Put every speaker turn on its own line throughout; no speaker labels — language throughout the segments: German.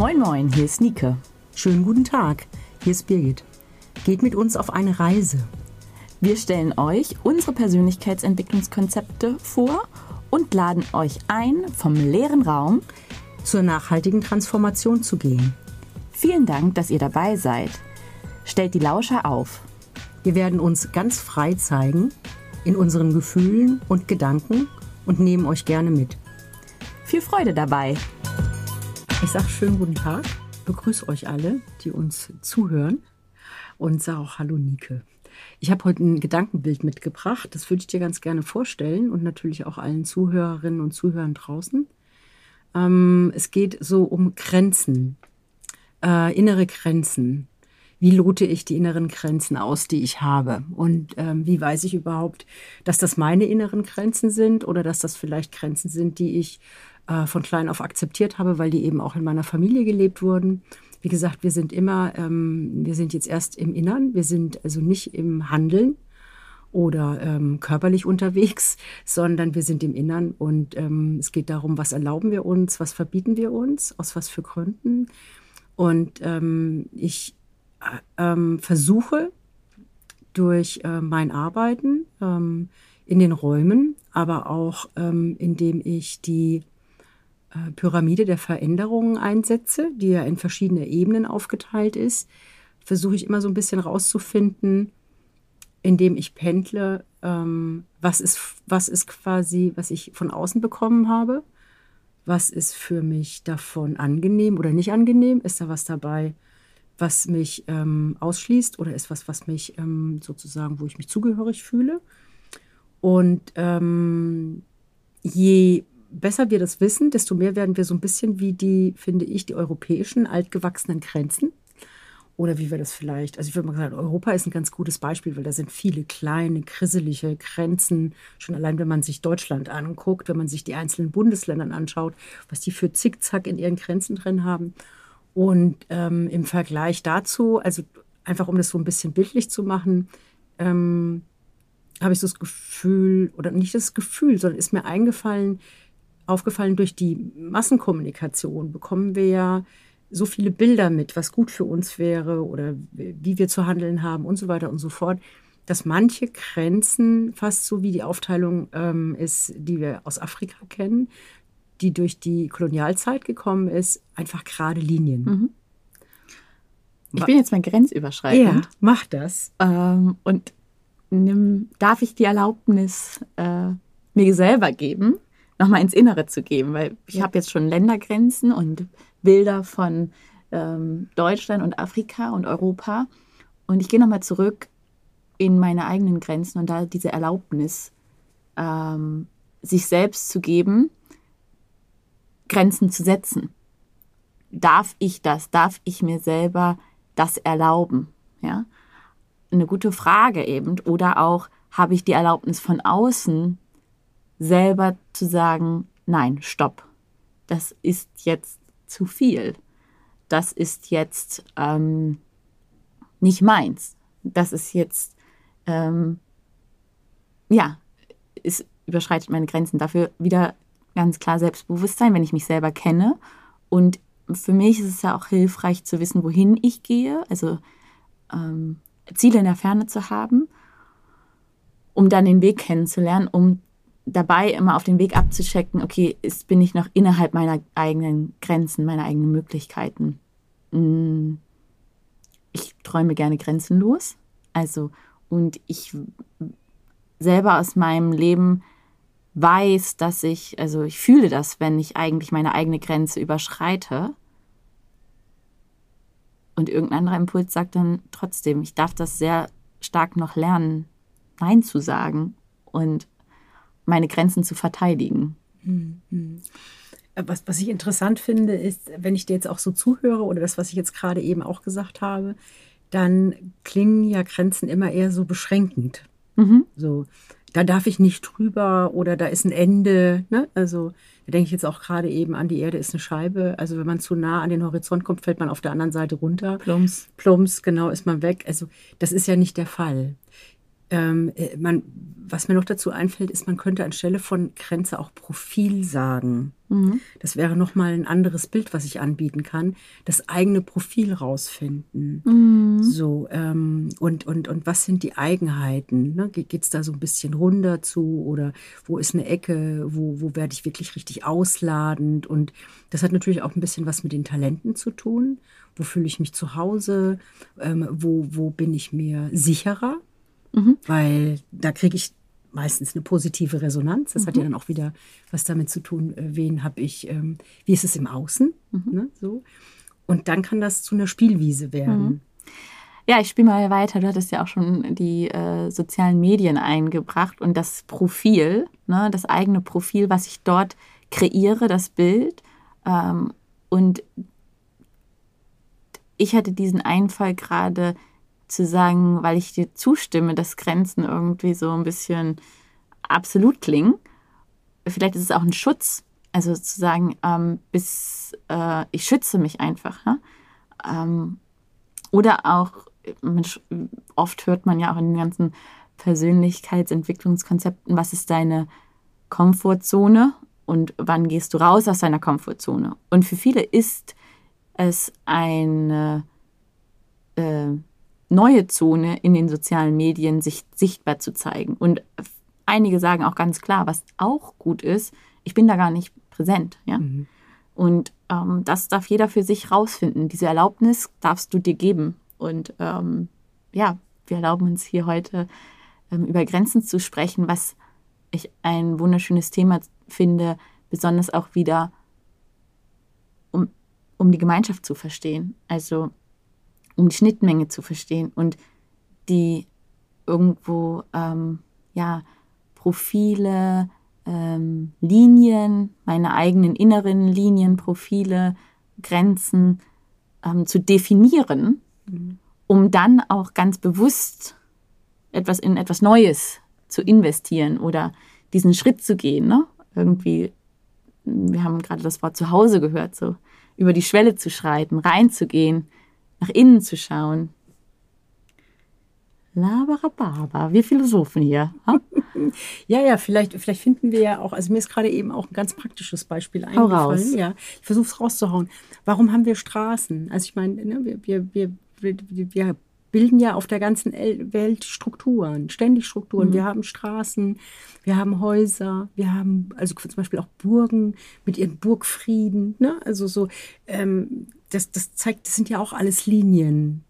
Moin Moin, hier ist Nike.
Schönen guten Tag, hier ist Birgit. Geht mit uns auf eine Reise.
Wir stellen euch unsere Persönlichkeitsentwicklungskonzepte vor und laden euch ein, vom leeren Raum
zur nachhaltigen Transformation zu gehen.
Vielen Dank, dass ihr dabei seid. Stellt die Lauscher auf.
Wir werden uns ganz frei zeigen in unseren Gefühlen und Gedanken und nehmen euch gerne mit.
Viel Freude dabei.
Ich sage schönen guten Tag, begrüße euch alle, die uns zuhören und sage auch Hallo Nike. Ich habe heute ein Gedankenbild mitgebracht, das würde ich dir ganz gerne vorstellen und natürlich auch allen Zuhörerinnen und Zuhörern draußen. Ähm, es geht so um Grenzen, äh, innere Grenzen. Wie lote ich die inneren Grenzen aus, die ich habe? Und ähm, wie weiß ich überhaupt, dass das meine inneren Grenzen sind oder dass das vielleicht Grenzen sind, die ich äh, von klein auf akzeptiert habe, weil die eben auch in meiner Familie gelebt wurden. Wie gesagt, wir sind immer, ähm, wir sind jetzt erst im Innern, wir sind also nicht im Handeln oder ähm, körperlich unterwegs, sondern wir sind im Innern und ähm, es geht darum, was erlauben wir uns, was verbieten wir uns, aus was für Gründen. Und ähm, ich äh, ähm, versuche durch äh, mein Arbeiten ähm, in den Räumen, aber auch indem ich die äh, Pyramide der Veränderungen einsetze, die ja in verschiedene Ebenen aufgeteilt ist, versuche ich immer so ein bisschen rauszufinden, indem ich pendle, ähm, was, ist, was ist quasi, was ich von außen bekommen habe, was ist für mich davon angenehm oder nicht angenehm, ist da was dabei, was mich ähm, ausschließt oder ist was, was mich ähm, sozusagen, wo ich mich zugehörig fühle. Und ähm, je besser wir das wissen, desto mehr werden wir so ein bisschen wie die, finde ich, die europäischen altgewachsenen Grenzen. Oder wie wir das vielleicht, also ich würde mal sagen, Europa ist ein ganz gutes Beispiel, weil da sind viele kleine, krisselige Grenzen. Schon allein, wenn man sich Deutschland anguckt, wenn man sich die einzelnen Bundesländer anschaut, was die für Zickzack in ihren Grenzen drin haben. Und ähm, im Vergleich dazu, also einfach um das so ein bisschen bildlich zu machen, ähm, habe ich so das Gefühl, oder nicht das Gefühl, sondern ist mir eingefallen, aufgefallen, durch die Massenkommunikation bekommen wir ja so viele Bilder mit, was gut für uns wäre oder wie wir zu handeln haben und so weiter und so fort, dass manche Grenzen fast so wie die Aufteilung ähm, ist, die wir aus Afrika kennen, die durch die Kolonialzeit gekommen ist, einfach gerade Linien. Mhm.
Ich bin jetzt mal grenzüberschreitend.
Ja, mach das.
Ähm, und nimm, darf ich die Erlaubnis äh, mir selber geben, nochmal ins Innere zu geben, weil ich ja. habe jetzt schon Ländergrenzen und Bilder von ähm, Deutschland und Afrika und Europa. Und ich gehe nochmal zurück in meine eigenen Grenzen und da diese Erlaubnis, ähm, sich selbst zu geben, Grenzen zu setzen. Darf ich das? Darf ich mir selber das erlauben? Ja, eine gute Frage eben. Oder auch, habe ich die Erlaubnis von außen, selber zu sagen, nein, stopp, das ist jetzt zu viel, das ist jetzt ähm, nicht meins, das ist jetzt, ähm, ja, es überschreitet meine Grenzen. Dafür wieder ganz klar Selbstbewusstsein, wenn ich mich selber kenne. Und für mich ist es ja auch hilfreich zu wissen, wohin ich gehe, also ähm, Ziele in der Ferne zu haben, um dann den Weg kennenzulernen, um dabei immer auf den Weg abzuchecken, okay, ist, bin ich noch innerhalb meiner eigenen Grenzen, meiner eigenen Möglichkeiten. Mm, ich träume gerne grenzenlos. Also, und ich selber aus meinem Leben weiß, dass ich, also ich fühle das, wenn ich eigentlich meine eigene Grenze überschreite. Und irgendein anderer Impuls sagt dann trotzdem, ich darf das sehr stark noch lernen, Nein zu sagen und meine Grenzen zu verteidigen.
Mhm. Was, was ich interessant finde, ist, wenn ich dir jetzt auch so zuhöre oder das, was ich jetzt gerade eben auch gesagt habe, dann klingen ja Grenzen immer eher so beschränkend. Mhm. So, da darf ich nicht drüber oder da ist ein Ende. Ne? Also da denke ich jetzt auch gerade eben an die Erde ist eine Scheibe. Also wenn man zu nah an den Horizont kommt, fällt man auf der anderen Seite runter.
Plums.
Plums, genau, ist man weg. Also das ist ja nicht der Fall ähm, äh, man, was mir noch dazu einfällt, ist, man könnte anstelle von Grenze auch Profil sagen. Mhm. Das wäre nochmal ein anderes Bild, was ich anbieten kann. Das eigene Profil rausfinden. Mhm. So, ähm, und, und, und was sind die Eigenheiten? Ne? Geht es da so ein bisschen runter zu oder wo ist eine Ecke, wo, wo werde ich wirklich richtig ausladend? Und das hat natürlich auch ein bisschen was mit den Talenten zu tun. Wo fühle ich mich zu Hause? Ähm, wo, wo bin ich mir sicherer? Mhm. Weil da kriege ich meistens eine positive Resonanz. Das mhm. hat ja mhm. dann auch wieder was damit zu tun, äh, wen habe ich, ähm, wie ist es im Außen. Mhm. Ne, so. Und dann kann das zu einer Spielwiese werden. Mhm.
Ja, ich spiele mal weiter. Du hattest ja auch schon die äh, sozialen Medien eingebracht und das Profil, ne, das eigene Profil, was ich dort kreiere, das Bild. Ähm, und ich hatte diesen Einfall gerade, zu sagen, weil ich dir zustimme, dass Grenzen irgendwie so ein bisschen absolut klingen. Vielleicht ist es auch ein Schutz, also zu sagen, ähm, bis äh, ich schütze mich einfach. Ne? Ähm, oder auch, oft hört man ja auch in den ganzen Persönlichkeitsentwicklungskonzepten, was ist deine Komfortzone und wann gehst du raus aus deiner Komfortzone. Und für viele ist es eine äh, neue Zone in den sozialen Medien sich sichtbar zu zeigen. Und einige sagen auch ganz klar, was auch gut ist, ich bin da gar nicht präsent. Ja? Mhm. Und ähm, das darf jeder für sich rausfinden. Diese Erlaubnis darfst du dir geben. Und ähm, ja, wir erlauben uns hier heute ähm, über Grenzen zu sprechen, was ich ein wunderschönes Thema finde, besonders auch wieder, um, um die Gemeinschaft zu verstehen. Also um die Schnittmenge zu verstehen und die irgendwo ähm, ja Profile, ähm, Linien, meine eigenen inneren Linien, Profile, Grenzen ähm, zu definieren, mhm. um dann auch ganz bewusst etwas in etwas Neues zu investieren oder diesen Schritt zu gehen. Ne? Irgendwie, wir haben gerade das Wort Zuhause gehört, so über die Schwelle zu schreiten, reinzugehen, nach innen zu schauen. Labarababa, wir Philosophen hier.
ja, ja, vielleicht, vielleicht finden wir ja auch, also mir ist gerade eben auch ein ganz praktisches Beispiel eingefallen. Hau raus. Ja, ich versuche es rauszuhauen. Warum haben wir Straßen? Also ich meine, ne, wir, wir, wir, wir, wir bilden ja auf der ganzen Welt Strukturen, ständig Strukturen. Mhm. Wir haben Straßen, wir haben Häuser, wir haben also zum Beispiel auch Burgen mit ihren Burgfrieden. Ne? Also so, ähm, das, das zeigt, das sind ja auch alles Linien.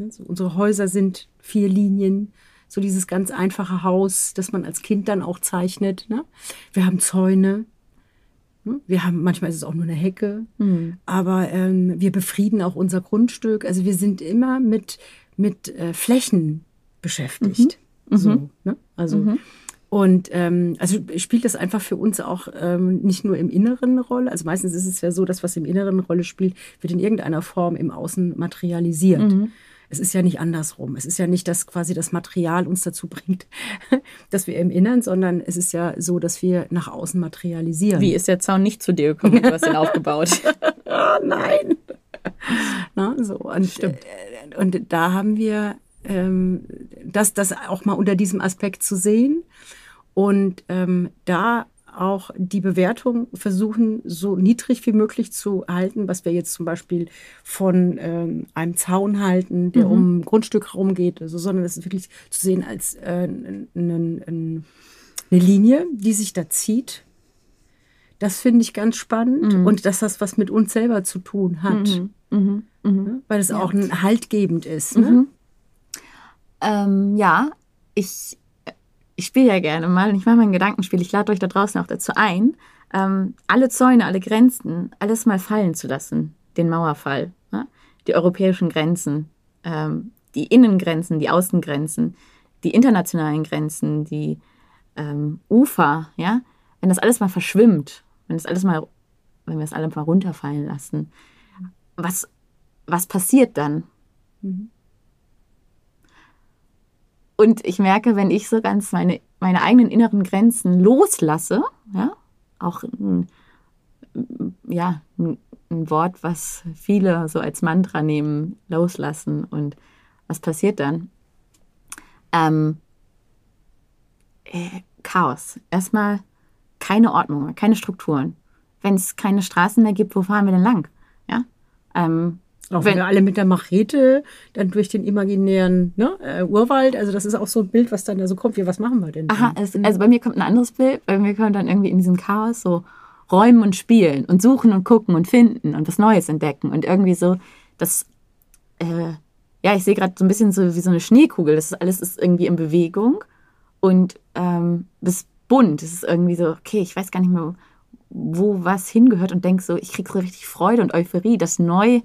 Also unsere Häuser sind vier Linien. So dieses ganz einfache Haus, das man als Kind dann auch zeichnet. Ne? Wir haben Zäune. Ne? Wir haben, manchmal ist es auch nur eine Hecke. Mhm. Aber ähm, wir befrieden auch unser Grundstück. Also wir sind immer mit, mit äh, Flächen beschäftigt. Mhm. So, mhm. ne? Also mhm. Und ähm, also spielt das einfach für uns auch ähm, nicht nur im Inneren eine Rolle. Also meistens ist es ja so, dass was im Inneren eine Rolle spielt, wird in irgendeiner Form im Außen materialisiert. Mhm. Es ist ja nicht andersrum. Es ist ja nicht, dass quasi das Material uns dazu bringt, dass wir im Inneren, sondern es ist ja so, dass wir nach außen materialisieren.
Wie ist der Zaun nicht zu dir gekommen? Du hast ihn aufgebaut.
oh, nein. Na, so. Und, Stimmt. Äh, und da haben wir ähm, das, das auch mal unter diesem Aspekt zu sehen und ähm, da auch die Bewertung versuchen, so niedrig wie möglich zu halten, was wir jetzt zum Beispiel von ähm, einem Zaun halten, der mhm. um ein Grundstück herumgeht, also, sondern es ist wirklich zu sehen als äh, eine Linie, die sich da zieht. Das finde ich ganz spannend mhm. und dass das was mit uns selber zu tun hat, mhm. mhm. mhm. weil es ja. auch ein haltgebend ist. Ne?
Mhm. Ähm, ja, ich, ich spiele ja gerne mal und ich mache mein Gedankenspiel. Ich lade euch da draußen auch dazu ein, ähm, alle Zäune, alle Grenzen, alles mal fallen zu lassen. Den Mauerfall, ne? die europäischen Grenzen, ähm, die Innengrenzen, die Außengrenzen, die internationalen Grenzen, die ähm, Ufer, ja, wenn das alles mal verschwimmt, wenn das alles mal, wenn wir es alles mal runterfallen lassen, was, was passiert dann? Mhm. Und ich merke, wenn ich so ganz meine, meine eigenen inneren Grenzen loslasse, ja, auch ein, ja, ein, Wort, was viele so als Mantra nehmen, loslassen. Und was passiert dann? Ähm, äh, Chaos. Erstmal keine Ordnung, keine Strukturen. Wenn es keine Straßen mehr gibt, wo fahren wir denn lang? Ja. Ähm,
auch wenn wir alle mit der Machete dann durch den imaginären ne, äh, Urwald, also das ist auch so ein Bild, was dann da so kommt. Wie, was machen wir denn?
Aha, es, also bei mir kommt ein anderes Bild. Bei mir kommt dann irgendwie in diesem Chaos so räumen und spielen und suchen und gucken und finden und was Neues entdecken und irgendwie so das, äh, ja, ich sehe gerade so ein bisschen so wie so eine Schneekugel. Das ist alles ist irgendwie in Bewegung und ähm, ist bunt. Es ist irgendwie so, okay, ich weiß gar nicht mehr, wo was hingehört und denke so, ich kriege so richtig Freude und Euphorie, das neu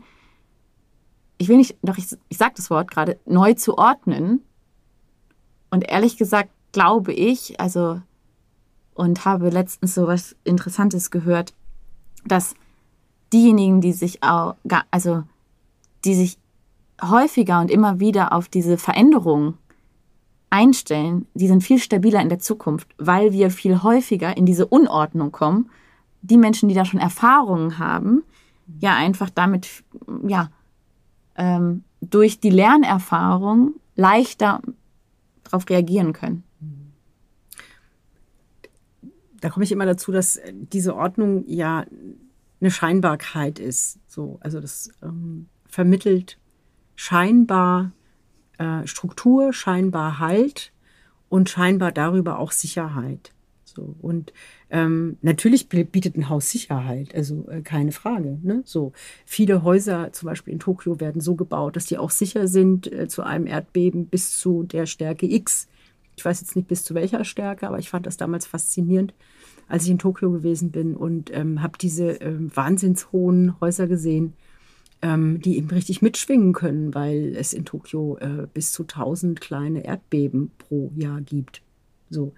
ich will nicht, doch ich, ich sage das Wort gerade, neu zu ordnen. Und ehrlich gesagt glaube ich, also, und habe letztens so was Interessantes gehört, dass diejenigen, die sich auch, also, die sich häufiger und immer wieder auf diese Veränderung einstellen, die sind viel stabiler in der Zukunft, weil wir viel häufiger in diese Unordnung kommen. Die Menschen, die da schon Erfahrungen haben, ja einfach damit, ja, ähm, durch die Lernerfahrung leichter darauf reagieren können.
Da komme ich immer dazu, dass diese Ordnung ja eine Scheinbarkeit ist. So, also das ähm, vermittelt scheinbar äh, Struktur, scheinbar Halt und scheinbar darüber auch Sicherheit. So und ähm, natürlich bietet ein Haus Sicherheit, also äh, keine Frage. Ne? So viele Häuser, zum Beispiel in Tokio, werden so gebaut, dass die auch sicher sind äh, zu einem Erdbeben bis zu der Stärke X. Ich weiß jetzt nicht bis zu welcher Stärke, aber ich fand das damals faszinierend, als ich in Tokio gewesen bin und ähm, habe diese ähm, wahnsinnshohen Häuser gesehen, ähm, die eben richtig mitschwingen können, weil es in Tokio äh, bis zu 1000 kleine Erdbeben pro Jahr gibt. So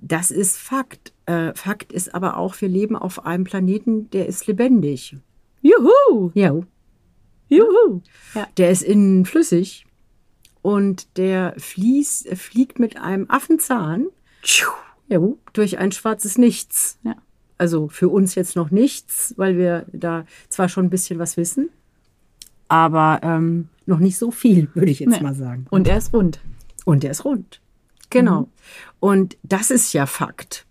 das ist Fakt. Äh, Fakt ist aber auch, wir leben auf einem Planeten, der ist lebendig.
Juhu!
Ja. Juhu! Ja. Der ist innen flüssig und der fließt, fliegt mit einem Affenzahn ja, durch ein schwarzes Nichts. Ja. Also für uns jetzt noch nichts, weil wir da zwar schon ein bisschen was wissen, aber ähm, noch nicht so viel, würde ich jetzt nee. mal sagen.
Und er ist rund.
Und er ist rund. Genau. Mhm. Und das ist ja Fakt.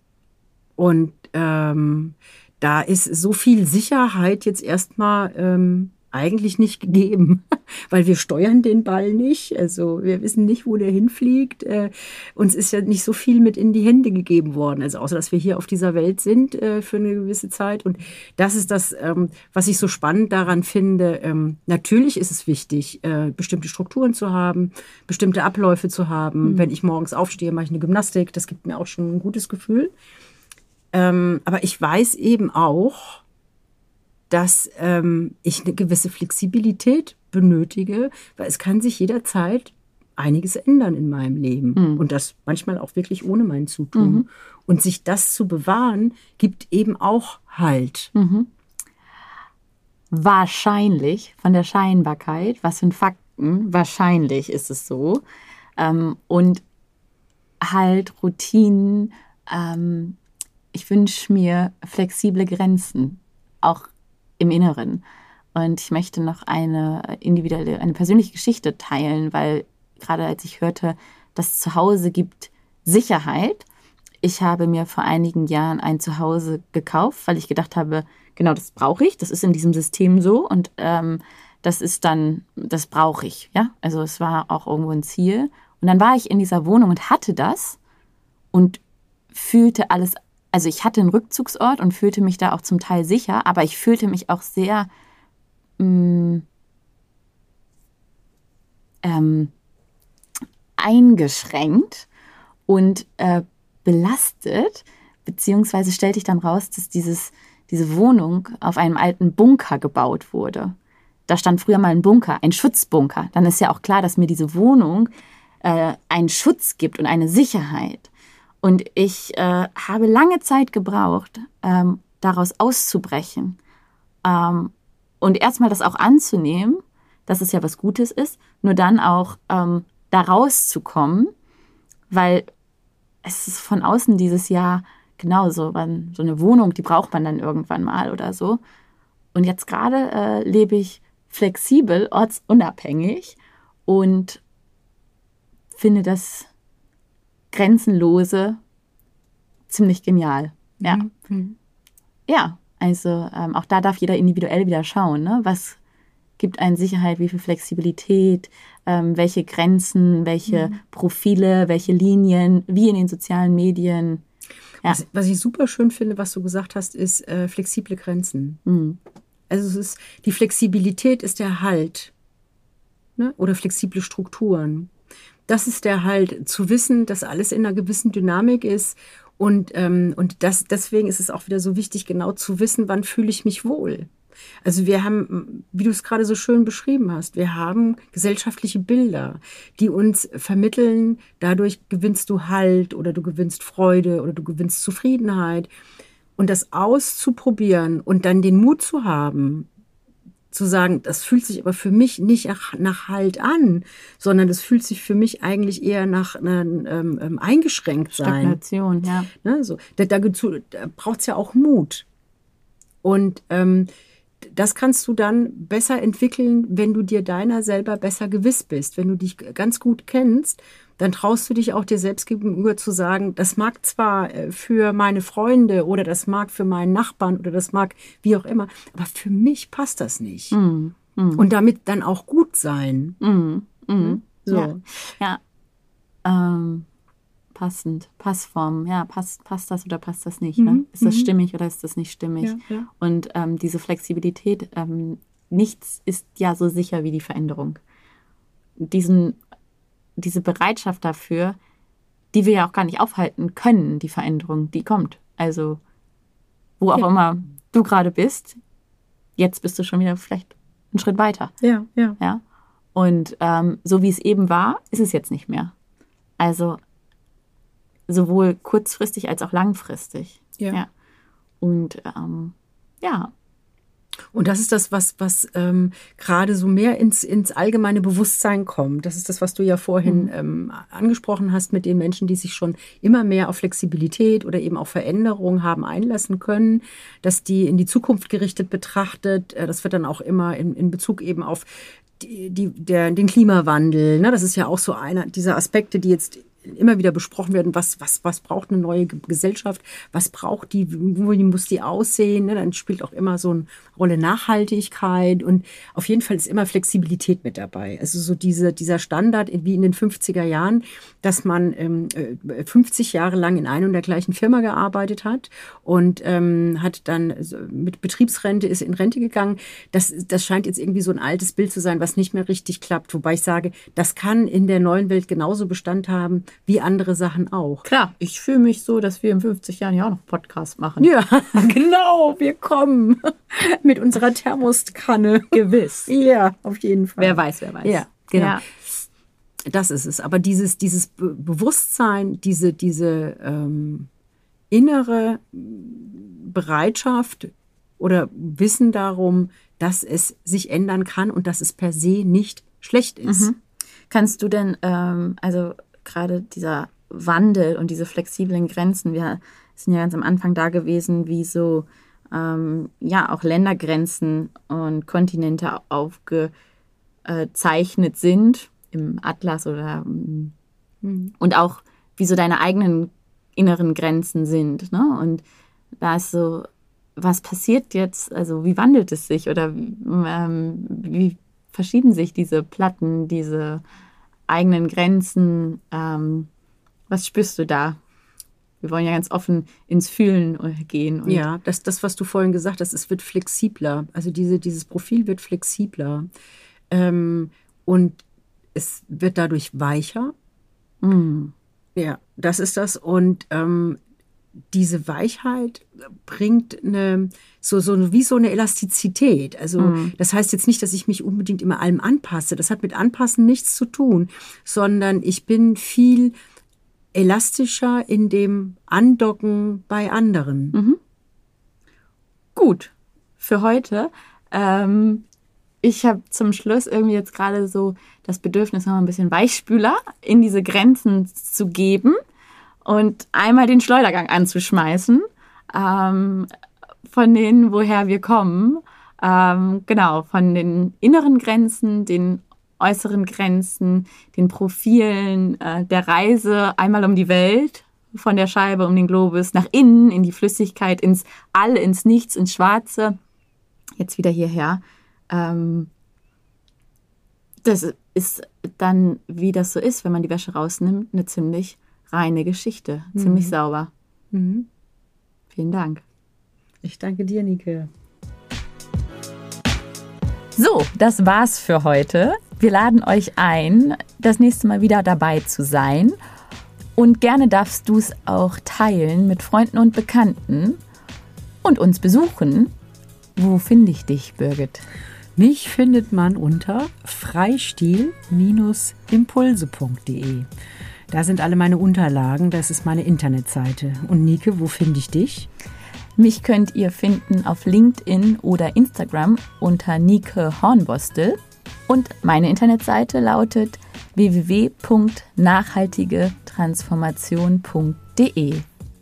Und ähm, da ist so viel Sicherheit jetzt erstmal ähm, eigentlich nicht gegeben, weil wir steuern den Ball nicht. Also wir wissen nicht, wo der hinfliegt. Äh, uns ist ja nicht so viel mit in die Hände gegeben worden, also außer dass wir hier auf dieser Welt sind äh, für eine gewisse Zeit. Und das ist das, ähm, was ich so spannend daran finde. Ähm, natürlich ist es wichtig, äh, bestimmte Strukturen zu haben, bestimmte Abläufe zu haben. Mhm. Wenn ich morgens aufstehe, mache ich eine Gymnastik. Das gibt mir auch schon ein gutes Gefühl. Ähm, aber ich weiß eben auch, dass ähm, ich eine gewisse Flexibilität benötige, weil es kann sich jederzeit einiges ändern in meinem Leben mhm. und das manchmal auch wirklich ohne mein Zutun. Mhm. Und sich das zu bewahren, gibt eben auch Halt. Mhm.
Wahrscheinlich von der Scheinbarkeit, was sind Fakten? Wahrscheinlich ist es so. Ähm, und halt Routinen. Ähm, ich wünsche mir flexible Grenzen, auch im Inneren. Und ich möchte noch eine individuelle, eine persönliche Geschichte teilen, weil gerade als ich hörte, dass Zuhause gibt Sicherheit, ich habe mir vor einigen Jahren ein Zuhause gekauft, weil ich gedacht habe, genau das brauche ich, das ist in diesem System so und ähm, das ist dann, das brauche ich, ja. Also es war auch irgendwo ein Ziel. Und dann war ich in dieser Wohnung und hatte das und fühlte alles also ich hatte einen Rückzugsort und fühlte mich da auch zum Teil sicher, aber ich fühlte mich auch sehr mh, mm, ähm, eingeschränkt und äh, belastet, beziehungsweise stellte ich dann raus, dass dieses, diese Wohnung auf einem alten Bunker gebaut wurde. Da stand früher mal ein Bunker, ein Schutzbunker. Dann ist ja auch klar, dass mir diese Wohnung äh, einen Schutz gibt und eine Sicherheit. Und ich äh, habe lange Zeit gebraucht, ähm, daraus auszubrechen. Ähm, und erstmal das auch anzunehmen, dass es ja was Gutes ist, nur dann auch ähm, da rauszukommen, weil es ist von außen dieses Jahr genauso, wenn so eine Wohnung, die braucht man dann irgendwann mal oder so. Und jetzt gerade äh, lebe ich flexibel, ortsunabhängig und finde das Grenzenlose ziemlich genial. Ja.
Mhm.
Ja, also ähm, auch da darf jeder individuell wieder schauen, ne? was gibt einen Sicherheit, wie viel Flexibilität, ähm, welche Grenzen, welche Profile, welche Linien, wie in den sozialen Medien. Ja.
Was, was ich super schön finde, was du gesagt hast, ist äh, flexible Grenzen.
Mhm.
Also es ist, die Flexibilität ist der Halt. Ne? Oder flexible Strukturen. Das ist der Halt, zu wissen, dass alles in einer gewissen Dynamik ist. Und, ähm, und das, deswegen ist es auch wieder so wichtig, genau zu wissen, wann fühle ich mich wohl. Also wir haben, wie du es gerade so schön beschrieben hast, wir haben gesellschaftliche Bilder, die uns vermitteln, dadurch gewinnst du Halt oder du gewinnst Freude oder du gewinnst Zufriedenheit. Und das auszuprobieren und dann den Mut zu haben, zu sagen, das fühlt sich aber für mich nicht nach, nach Halt an, sondern das fühlt sich für mich eigentlich eher nach ähm, ähm, eingeschränkt sein.
Stagnation, ja.
Ne, so. Da, da, da braucht es ja auch Mut. Und ähm, das kannst du dann besser entwickeln, wenn du dir deiner selber besser gewiss bist. Wenn du dich ganz gut kennst, dann traust du dich auch dir selbst gegenüber zu sagen, das mag zwar äh, für meine Freunde oder das mag für meinen Nachbarn oder das mag wie auch immer, aber für mich passt das nicht.
Mhm. Mhm.
Und damit dann auch gut sein.
Mhm. Mhm.
So.
Ja. ja. Ähm, passend, Passform, ja, passt, passt das oder passt das nicht? Ne?
Mhm,
Ist das
mhm.
stimmig oder ist das nicht stimmig?
Ja, ja.
Und ähm, diese Flexibilität, ähm, nichts ist ja so sicher wie die Veränderung. Diesen, diese Bereitschaft dafür, die wir ja auch gar nicht aufhalten können, die Veränderung, die kommt. Also, wo auch
Ja.
immer du gerade bist, jetzt bist du schon wieder vielleicht einen Schritt weiter.
Ja, ja.
Ja. Und ähm, so wie es eben war, ist es jetzt nicht mehr. Also sowohl kurzfristig als auch langfristig.
Ja.
Und ähm, ja,
Und das ist das, was, was ähm, gerade so mehr ins, ins allgemeine Bewusstsein kommt. Das ist das, was du ja vorhin ähm, angesprochen hast mit den Menschen, die sich schon immer mehr auf Flexibilität oder eben auch Veränderung haben einlassen können, dass die in die Zukunft gerichtet betrachtet. Äh, das wird dann auch immer in, in Bezug eben auf die, die, der, den Klimawandel. Ne? Das ist ja auch so einer dieser Aspekte, die jetzt immer wieder besprochen werden, was, was, was braucht eine neue Ge- Gesellschaft, was braucht die, wie muss die aussehen, ne? dann spielt auch immer so eine Rolle Nachhaltigkeit und auf jeden Fall ist immer Flexibilität mit dabei. Also so diese, dieser Standard wie in den 50er Jahren, dass man ähm, äh, 50 Jahre lang in einer und der gleichen Firma gearbeitet hat und ähm, hat dann mit Betriebsrente ist in Rente gegangen. Das, das scheint jetzt irgendwie so ein altes Bild zu sein, was nicht mehr richtig klappt. Wobei ich sage, das kann in der neuen Welt genauso Bestand haben wie andere Sachen auch.
klar, ich fühle mich so, dass wir in 50 Jahren ja auch noch Podcast machen.
Ja, genau, wir kommen mit unserer Thermoskanne.
Gewiss.
Ja, auf jeden Fall.
Wer weiß, wer weiß.
Ja, genau.
Ja.
Das ist es. Aber dieses, dieses Be Bewusstsein, diese, diese ähm, innere Bereitschaft oder Wissen darum, dass es sich ändern kann und dass es per se nicht schlecht ist.
Kannst du denn, ähm, also gerade dieser Wandel und diese flexiblen Grenzen, wir sind ja ganz am Anfang da gewesen, wie so ähm, ja auch Ländergrenzen und Kontinente aufgezeichnet sind im Atlas oder ähm, und auch wie so deine eigenen inneren Grenzen sind. Ne? Und da ist so, was passiert jetzt? Also wie wandelt es sich oder ähm, wie verschieben sich diese Platten, diese eigenen Grenzen? Ähm, was spürst du da? Wir wollen ja ganz offen ins Fühlen gehen.
Ja, das, das, was du vorhin gesagt hast, es wird flexibler. Also diese, dieses Profil wird flexibler. Ähm, und es wird dadurch weicher.
Mm,
Ja, das ist das. Und ähm, diese Weichheit bringt eine, so, so wie so eine Elastizität. Also das heißt jetzt nicht, dass ich mich unbedingt immer allem anpasse. Das hat mit Anpassen nichts zu tun, sondern ich bin viel elastischer in dem Andocken bei anderen.
gut für heute. Ähm, ich habe zum Schluss irgendwie jetzt gerade so das Bedürfnis, noch ein bisschen Weichspüler in diese Grenzen zu geben und einmal den Schleudergang anzuschmeißen ähm, von denen, woher wir kommen. Ähm, genau, von den inneren Grenzen, den äußeren Grenzen, den Profilen äh, der Reise einmal um die Welt, von der Scheibe um den Globus, nach innen, in die Flüssigkeit, ins All, ins Nichts, ins Schwarze, jetzt wieder hierher. Ähm, das ist dann, wie das so ist, wenn man die Wäsche rausnimmt, eine ziemlich reine Geschichte, mhm. ziemlich sauber. Mhm. Vielen Dank.
Ich danke dir, Nike.
So, das war's für heute. Wir laden euch ein, das nächste Mal wieder dabei zu sein. Und gerne darfst du es auch teilen mit Freunden und Bekannten und uns besuchen. Wo finde ich dich, Birgit?
Mich findet man unter freistil-impulse.de. Da sind alle meine Unterlagen, das ist meine Internetseite. Und Nike, wo finde ich dich?
Mich könnt ihr finden auf LinkedIn oder Instagram unter Nike Hornbostel. Und meine Internetseite lautet www.nachhaltigetransformation.de.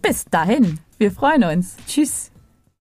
Bis dahin, wir freuen uns.
Tschüss.